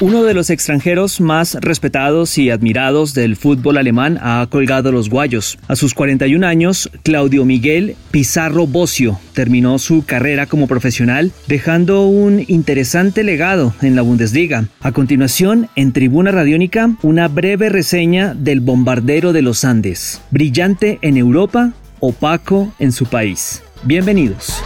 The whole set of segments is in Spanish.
Uno de los extranjeros más respetados y admirados del fútbol alemán ha colgado los guayos. A sus 41 años, Claudio Miguel Pizarro Bocio terminó su carrera como profesional, dejando un interesante legado en la Bundesliga. A continuación, en Tribuna Radiónica, una breve reseña del bombardero de los Andes. Brillante en Europa, opaco en su país. Bienvenidos.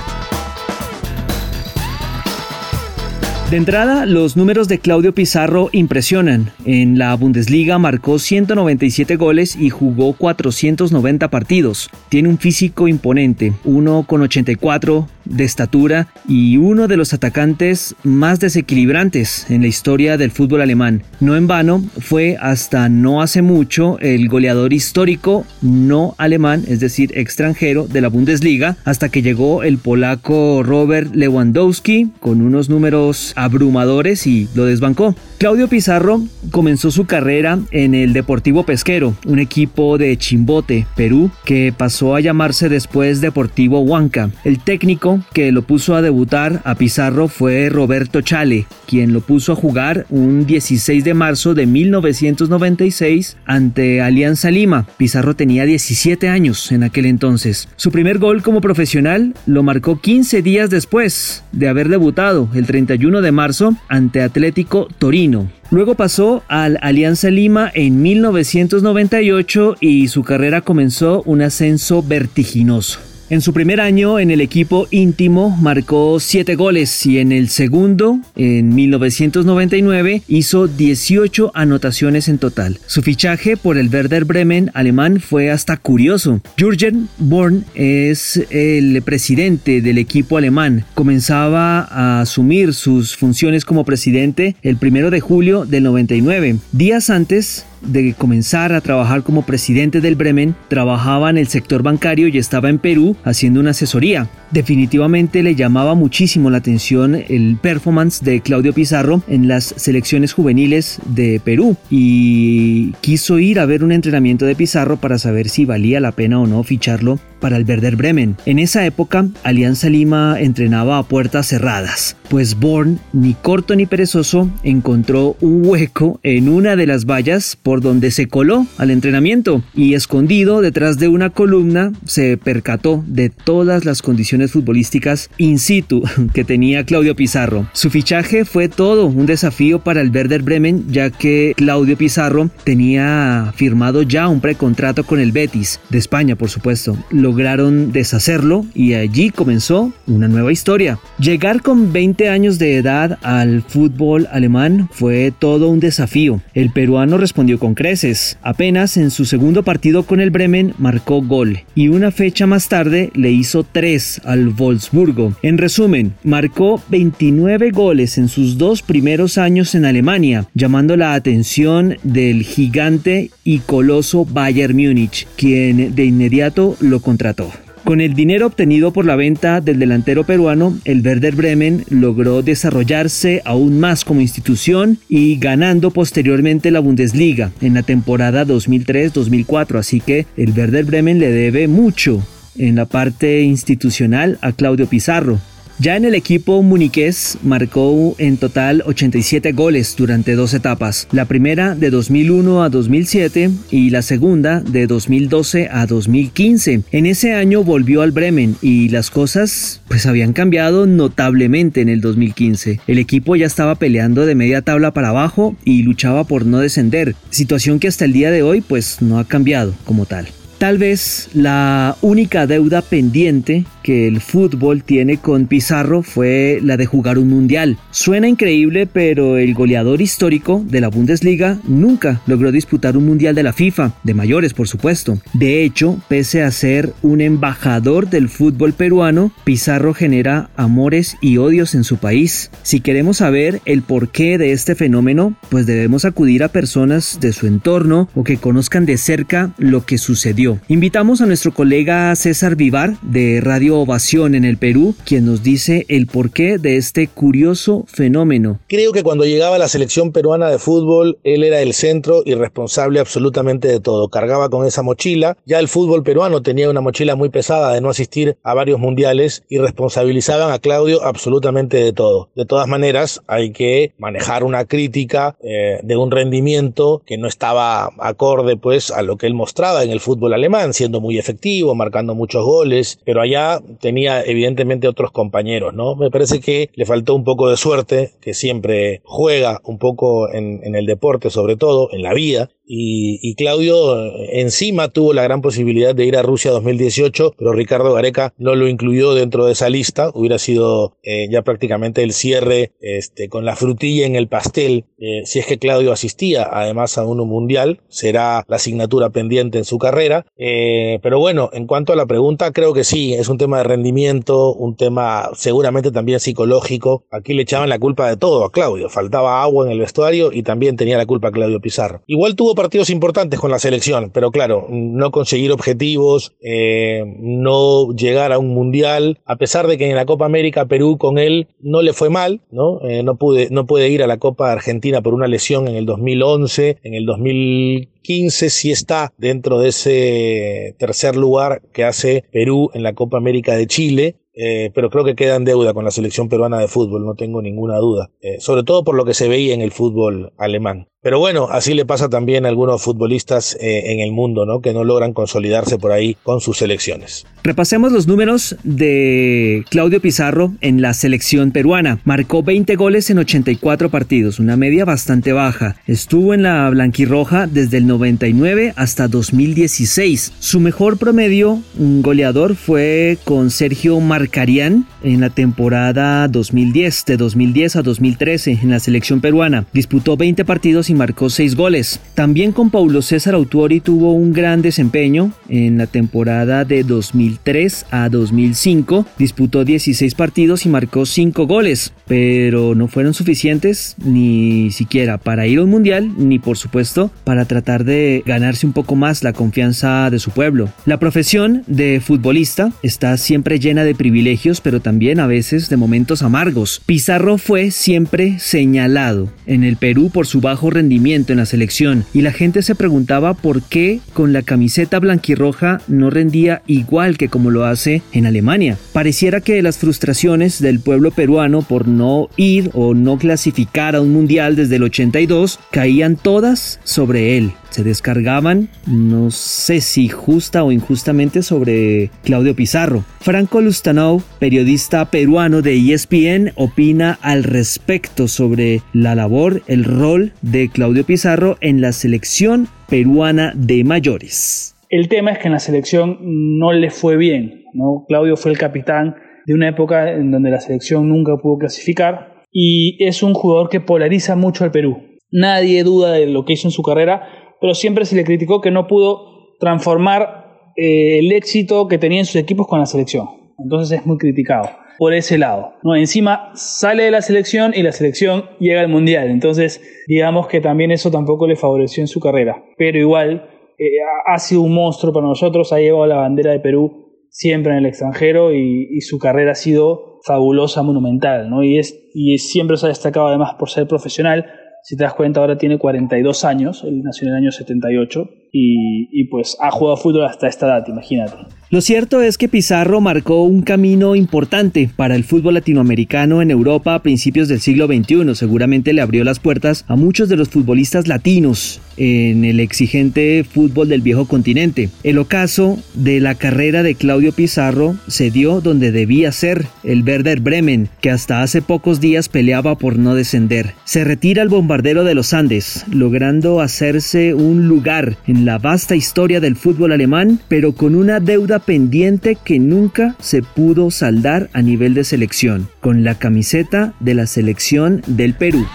De entrada, los números de Claudio Pizarro impresionan. En la Bundesliga marcó 197 goles y jugó 490 partidos. Tiene un físico imponente, 1,84 de estatura y uno de los atacantes más desequilibrantes en la historia del fútbol alemán. No en vano, fue hasta no hace mucho el goleador histórico no alemán, es decir, extranjero de la Bundesliga, hasta que llegó el polaco Robert Lewandowski con unos números abrumadores y lo desbancó. Claudio Pizarro comenzó su carrera en el Deportivo Pesquero, un equipo de Chimbote, Perú, que pasó a llamarse después Deportivo Huanca. El técnico que lo puso a debutar a Pizarro fue Roberto Chale, quien lo puso a jugar un 16 de marzo de 1996 ante Alianza Lima. Pizarro tenía 17 años en aquel entonces. Su primer gol como profesional lo marcó 15 días después de haber debutado el 31 de marzo ante Atlético Torino. Luego pasó al Alianza Lima en 1998 y su carrera comenzó un ascenso vertiginoso. En su primer año en el equipo íntimo marcó 7 goles y en el segundo, en 1999, hizo 18 anotaciones en total. Su fichaje por el Werder Bremen alemán fue hasta curioso. Jürgen Born es el presidente del equipo alemán. Comenzaba a asumir sus funciones como presidente el primero de julio del 99. Días antes, de comenzar a trabajar como presidente del Bremen, trabajaba en el sector bancario y estaba en Perú haciendo una asesoría. Definitivamente le llamaba muchísimo la atención el performance de Claudio Pizarro en las selecciones juveniles de Perú y quiso ir a ver un entrenamiento de Pizarro para saber si valía la pena o no ficharlo para el Werder Bremen. En esa época, Alianza Lima entrenaba a puertas cerradas, pues Born, ni corto ni perezoso, encontró un hueco en una de las vallas por donde se coló al entrenamiento y escondido detrás de una columna se percató de todas las condiciones futbolísticas in situ que tenía Claudio Pizarro. Su fichaje fue todo un desafío para el Werder Bremen ya que Claudio Pizarro tenía firmado ya un precontrato con el Betis de España, por supuesto. Lo lograron deshacerlo y allí comenzó una nueva historia. Llegar con 20 años de edad al fútbol alemán fue todo un desafío. El peruano respondió con creces. Apenas en su segundo partido con el Bremen marcó gol y una fecha más tarde le hizo 3 al Wolfsburgo. En resumen, marcó 29 goles en sus dos primeros años en Alemania, llamando la atención del gigante y coloso Bayern Múnich, quien de inmediato lo contrató con el dinero obtenido por la venta del delantero peruano, el Werder Bremen logró desarrollarse aún más como institución y ganando posteriormente la Bundesliga en la temporada 2003-2004, así que el Werder Bremen le debe mucho en la parte institucional a Claudio Pizarro. Ya en el equipo muniqués marcó en total 87 goles durante dos etapas, la primera de 2001 a 2007 y la segunda de 2012 a 2015. En ese año volvió al Bremen y las cosas pues habían cambiado notablemente en el 2015. El equipo ya estaba peleando de media tabla para abajo y luchaba por no descender, situación que hasta el día de hoy pues no ha cambiado como tal. Tal vez la única deuda pendiente que el fútbol tiene con Pizarro fue la de jugar un mundial. Suena increíble, pero el goleador histórico de la Bundesliga nunca logró disputar un mundial de la FIFA, de mayores por supuesto. De hecho, pese a ser un embajador del fútbol peruano, Pizarro genera amores y odios en su país. Si queremos saber el porqué de este fenómeno, pues debemos acudir a personas de su entorno o que conozcan de cerca lo que sucedió Invitamos a nuestro colega César Vivar de Radio Ovación en el Perú, quien nos dice el porqué de este curioso fenómeno. Creo que cuando llegaba la selección peruana de fútbol, él era el centro y responsable absolutamente de todo. Cargaba con esa mochila. Ya el fútbol peruano tenía una mochila muy pesada de no asistir a varios mundiales y responsabilizaban a Claudio absolutamente de todo. De todas maneras, hay que manejar una crítica eh, de un rendimiento que no estaba acorde pues a lo que él mostraba en el fútbol alemán, siendo muy efectivo, marcando muchos goles, pero allá tenía evidentemente otros compañeros, ¿no? Me parece que le faltó un poco de suerte, que siempre juega un poco en, en el deporte sobre todo, en la vida, y, Claudio eh, encima tuvo la gran posibilidad de ir a Rusia 2018, pero Ricardo Gareca no lo incluyó dentro de esa lista. Hubiera sido eh, ya prácticamente el cierre este, con la frutilla en el pastel eh, si es que Claudio asistía además a uno mundial. Será la asignatura pendiente en su carrera. pero bueno, en cuanto a la pregunta, creo que sí, es un tema de rendimiento, un tema seguramente también psicológico. Aquí le echaban la culpa de todo a Claudio. Faltaba agua en el vestuario y también tenía la culpa Claudio Pizarro. Igual tuvo partidos importantes con la selección, pero claro, no conseguir objetivos, eh, no llegar a un mundial, a pesar de que en la Copa América Perú con él no le fue mal, ¿no? Eh, no, pude, no puede ir a la Copa Argentina por una lesión en el 2011, en el 2015 sí está dentro de ese tercer lugar que hace Perú en la Copa América de Chile, eh, pero creo que queda en deuda con la selección peruana de fútbol, no tengo ninguna duda, sobre todo por lo que se veía en el fútbol alemán. Pero bueno, así le pasa también a algunos futbolistas eh, en el mundo, ¿no? Que no logran consolidarse por ahí con sus selecciones. Repasemos los números de Claudio Pizarro en la selección peruana. Marcó 20 goles en 84 partidos, una media bastante baja. Estuvo en la blanquirroja desde el 99 hasta 2016. Su mejor promedio, goleador, fue con Sergio Marcarián en la temporada 2010, de 2010 a 2013 en la selección peruana. Disputó 20 partidos y marcó 6 goles. También con Paulo César Autuori tuvo un gran desempeño en la temporada de 2003 a 2005. Disputó 16 partidos y marcó 5 goles, pero no fueron suficientes ni siquiera para ir a un mundial, ni por supuesto para tratar de ganarse un poco más la confianza de su pueblo. La profesión de futbolista está siempre llena de privilegios, pero también a veces de momentos amargos. Pizarro fue siempre señalado en el Perú por su bajo rendimiento en la selección y la gente se preguntaba por qué con la camiseta blanquirroja no rendía igual que como lo hace en Alemania. Pareciera que las frustraciones del pueblo peruano por no ir o no clasificar a un mundial desde el 82 caían todas sobre él se descargaban, no sé si justa o injustamente, sobre Claudio Pizarro. Franco Lustanov, periodista peruano de ESPN, opina al respecto sobre la labor, el rol de Claudio Pizarro en la selección peruana de mayores. El tema es que en la selección no le fue bien, ¿no? Claudio fue el capitán de una época en donde la selección nunca pudo clasificar y es un jugador que polariza mucho al Perú. Nadie duda de lo que hizo en su carrera, pero siempre se le criticó que no pudo transformar eh, el éxito que tenía en sus equipos con la selección. Entonces es muy criticado por ese lado. ¿no? Encima sale de la selección y la selección llega al Mundial. Entonces digamos que también eso tampoco le favoreció en su carrera. Pero igual eh, ha sido un monstruo para nosotros, ha llevado la bandera de Perú siempre en el extranjero y, su carrera ha sido fabulosa, monumental. ¿no? Y, es, y siempre se ha destacado además por ser profesional si te das cuenta, ahora tiene 42 años, él nació en el año 78 y, pues ha jugado fútbol hasta esta edad, imagínate. Lo cierto es que Pizarro marcó un camino importante para el fútbol latinoamericano en Europa a principios del siglo XXI. Seguramente le abrió las puertas a muchos de los futbolistas latinos en el exigente fútbol del viejo continente. El ocaso de la carrera de Claudio Pizarro se dio donde debía ser, el Werder Bremen, que hasta hace pocos días peleaba por no descender. Se retira el bombardero de los Andes, logrando hacerse un lugar en la vasta historia del fútbol alemán, pero con una deuda pendiente que nunca se pudo saldar a nivel de selección, con la camiseta de la selección del Perú.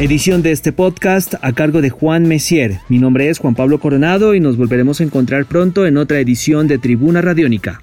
Edición de este podcast a cargo de Juan Messier. Mi nombre es Juan Pablo Coronado y nos volveremos a encontrar pronto en otra edición de Tribuna Radiónica.